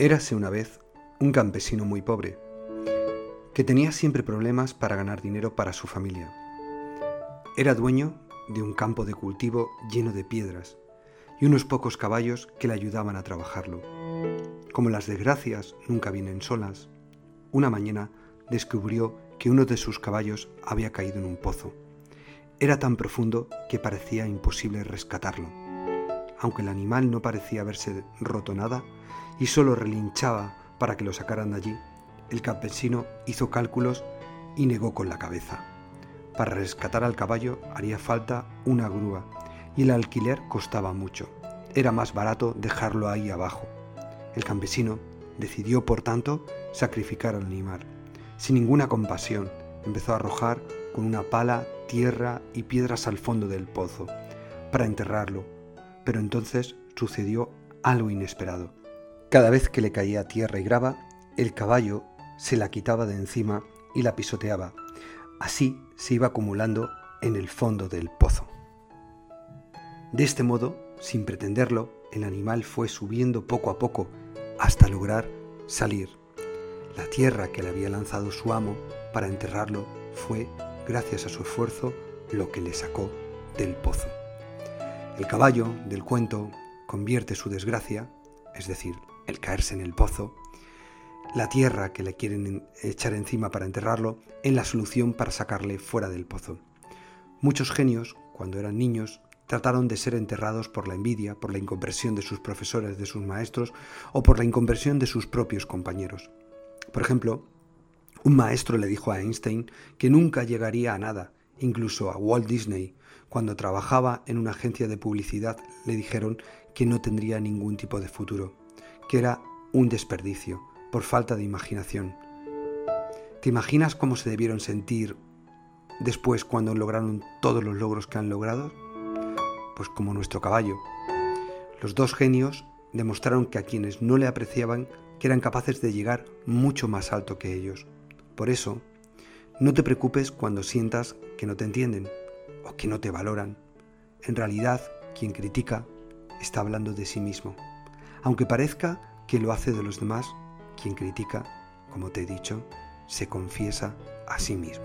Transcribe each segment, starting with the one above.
Érase una vez un campesino muy pobre, que tenía siempre problemas para ganar dinero para su familia. Era dueño de un campo de cultivo lleno de piedras y unos pocos caballos que le ayudaban a trabajarlo. Como las desgracias nunca vienen solas, una mañana descubrió que uno de sus caballos había caído en un pozo. Era tan profundo que parecía imposible rescatarlo. Aunque el animal no parecía haberse roto nada, y solo relinchaba para que lo sacaran de allí, el campesino hizo cálculos y negó con la cabeza. Para rescatar al caballo haría falta una grúa y el alquiler costaba mucho. Era más barato dejarlo ahí abajo. El campesino decidió, por tanto, sacrificar al animal. Sin ninguna compasión, empezó a arrojar con una pala tierra y piedras al fondo del pozo para enterrarlo. Pero entonces sucedió algo inesperado. Cada vez que le caía tierra y grava, el caballo se la quitaba de encima y la pisoteaba. Así se iba acumulando en el fondo del pozo. De este modo, sin pretenderlo, el animal fue subiendo poco a poco hasta lograr salir. La tierra que le había lanzado su amo para enterrarlo fue, gracias a su esfuerzo, lo que le sacó del pozo. El caballo del cuento convierte su desgracia, es decir, el caerse en el pozo, la tierra que le quieren echar encima para enterrarlo, en la solución para sacarle fuera del pozo. Muchos genios, cuando eran niños, trataron de ser enterrados por la envidia, por la incomprensión de sus profesores, de sus maestros o por la incomprensión de sus propios compañeros. Por ejemplo, un maestro le dijo a Einstein que nunca llegaría a nada, incluso a Walt Disney. Cuando trabajaba en una agencia de publicidad le dijeron que no tendría ningún tipo de futuro que era un desperdicio por falta de imaginación. ¿Te imaginas cómo se debieron sentir después cuando lograron todos los logros que han logrado? Pues como nuestro caballo. Los dos genios demostraron que a quienes no le apreciaban que eran capaces de llegar mucho más alto que ellos. Por eso, no te preocupes cuando sientas que no te entienden o que no te valoran. En realidad, quien critica está hablando de sí mismo. Aunque parezca que lo hace de los demás, quien critica, como te he dicho, se confiesa a sí mismo.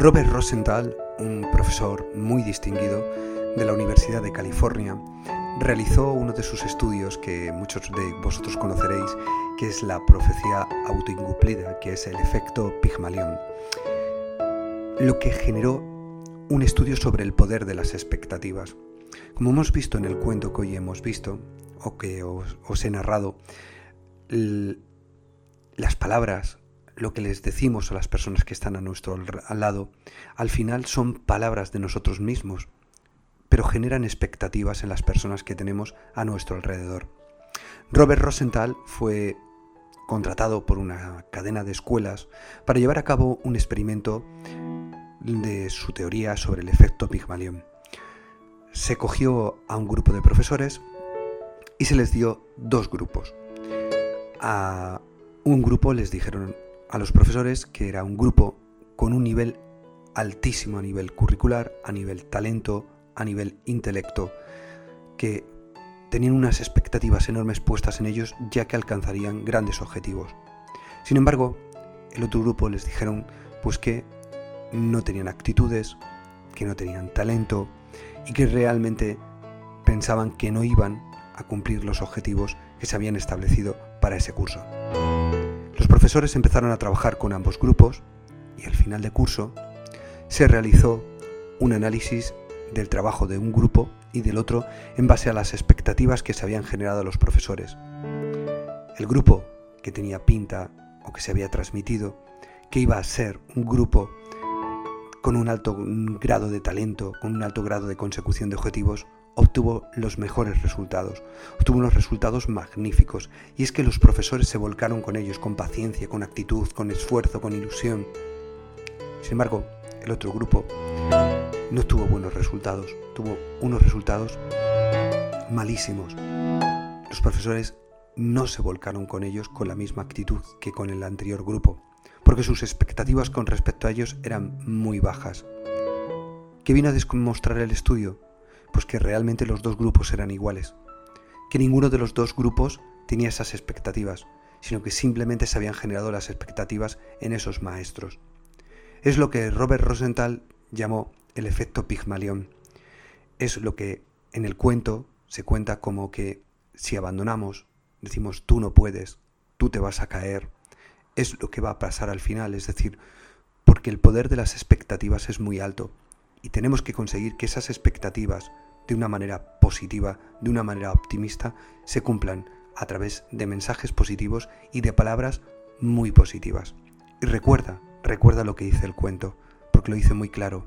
Robert Rosenthal, un profesor muy distinguido de la Universidad de California, realizó uno de sus estudios que muchos de vosotros conoceréis, que es la profecía autoincumplida, que es el efecto Pigmalión, lo que generó un estudio sobre el poder de las expectativas. Como hemos visto en el cuento que hoy hemos visto, o que os, os he narrado, las palabras lo que les decimos a las personas que están a nuestro lado, al final son palabras de nosotros mismos, pero generan expectativas en las personas que tenemos a nuestro alrededor. Robert Rosenthal fue contratado por una cadena de escuelas para llevar a cabo un experimento de su teoría sobre el efecto Pygmalion. Se cogió a un grupo de profesores y se les dio dos grupos. A un grupo les dijeron a los profesores que era un grupo con un nivel altísimo a nivel curricular, a nivel talento, a nivel intelecto, que tenían unas expectativas enormes puestas en ellos ya que alcanzarían grandes objetivos. Sin embargo, el otro grupo les dijeron pues que no tenían actitudes, que no tenían talento y que realmente pensaban que no iban a cumplir los objetivos que se habían establecido para ese curso profesores empezaron a trabajar con ambos grupos y al final de curso se realizó un análisis del trabajo de un grupo y del otro en base a las expectativas que se habían generado los profesores. El grupo que tenía pinta o que se había transmitido que iba a ser un grupo con un alto grado de talento, con un alto grado de consecución de objetivos, obtuvo los mejores resultados, obtuvo unos resultados magníficos, y es que los profesores se volcaron con ellos, con paciencia, con actitud, con esfuerzo, con ilusión. Sin embargo, el otro grupo no tuvo buenos resultados, tuvo unos resultados malísimos. Los profesores no se volcaron con ellos con la misma actitud que con el anterior grupo, porque sus expectativas con respecto a ellos eran muy bajas. ¿Qué vino a demostrar el estudio? Pues que realmente los dos grupos eran iguales, que ninguno de los dos grupos tenía esas expectativas, sino que simplemente se habían generado las expectativas en esos maestros. Es lo que Robert Rosenthal llamó el efecto Pigmalión. Es lo que en el cuento se cuenta como que si abandonamos, decimos tú no puedes, tú te vas a caer, es lo que va a pasar al final, es decir, porque el poder de las expectativas es muy alto y tenemos que conseguir que esas expectativas de una manera positiva, de una manera optimista, se cumplan a través de mensajes positivos y de palabras muy positivas. Y recuerda, recuerda lo que dice el cuento, porque lo dice muy claro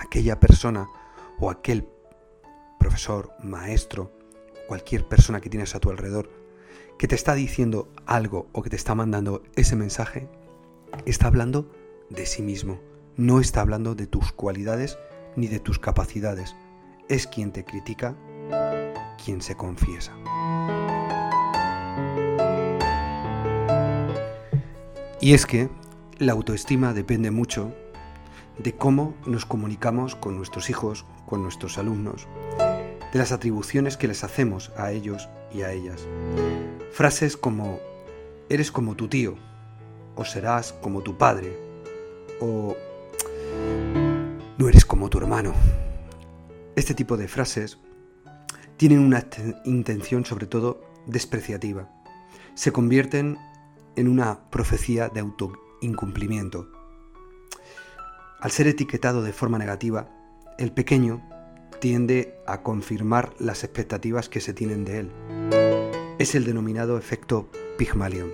aquella persona o aquel profesor, maestro, cualquier persona que tienes a tu alrededor, que te está diciendo algo o que te está mandando ese mensaje, está hablando de sí mismo, no está hablando de tus cualidades ni de tus capacidades. Es quien te critica, quien se confiesa. Y es que la autoestima depende mucho de cómo nos comunicamos con nuestros hijos, con nuestros alumnos, de las atribuciones que les hacemos a ellos y a ellas. Frases como eres como tu tío, o serás como tu padre, o no eres como tu hermano. Este tipo de frases tienen una intención sobre todo despreciativa. Se convierten en una profecía de autoincumplimiento al ser etiquetado de forma negativa, el pequeño tiende a confirmar las expectativas que se tienen de él. Es el denominado efecto Pygmalion.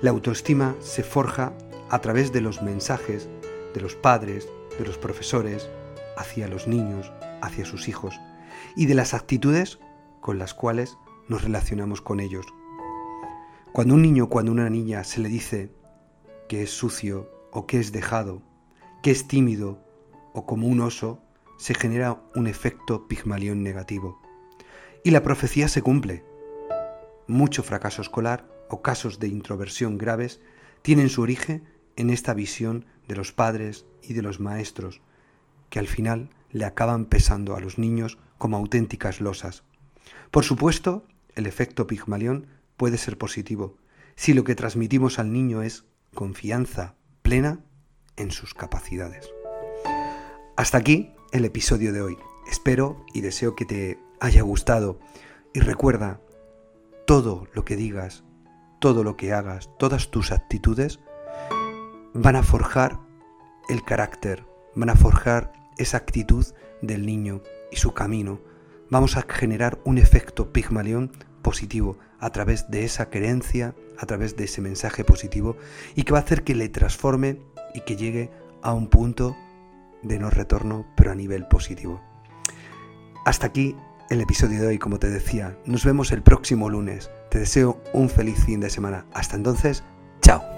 La autoestima se forja a través de los mensajes de los padres, de los profesores, hacia los niños, hacia sus hijos, y de las actitudes con las cuales nos relacionamos con ellos. Cuando un niño cuando una niña se le dice que es sucio o que es dejado que es tímido o como un oso, se genera un efecto pigmalión negativo. Y la profecía se cumple. Mucho fracaso escolar o casos de introversión graves tienen su origen en esta visión de los padres y de los maestros, que al final le acaban pesando a los niños como auténticas losas. Por supuesto, el efecto Pigmalión puede ser positivo, si lo que transmitimos al niño es confianza plena en sus capacidades. Hasta aquí el episodio de hoy. Espero y deseo que te haya gustado y recuerda, todo lo que digas, todo lo que hagas, todas tus actitudes van a forjar el carácter, van a forjar esa actitud del niño y su camino. Vamos a generar un efecto pigmalión positivo a través de esa creencia, a través de ese mensaje positivo y que va a hacer que le transforme y que llegue a un punto de no retorno, pero a nivel positivo. Hasta aquí el episodio de hoy, como te decía. Nos vemos el próximo lunes. Te deseo un feliz fin de semana. Hasta entonces, chao.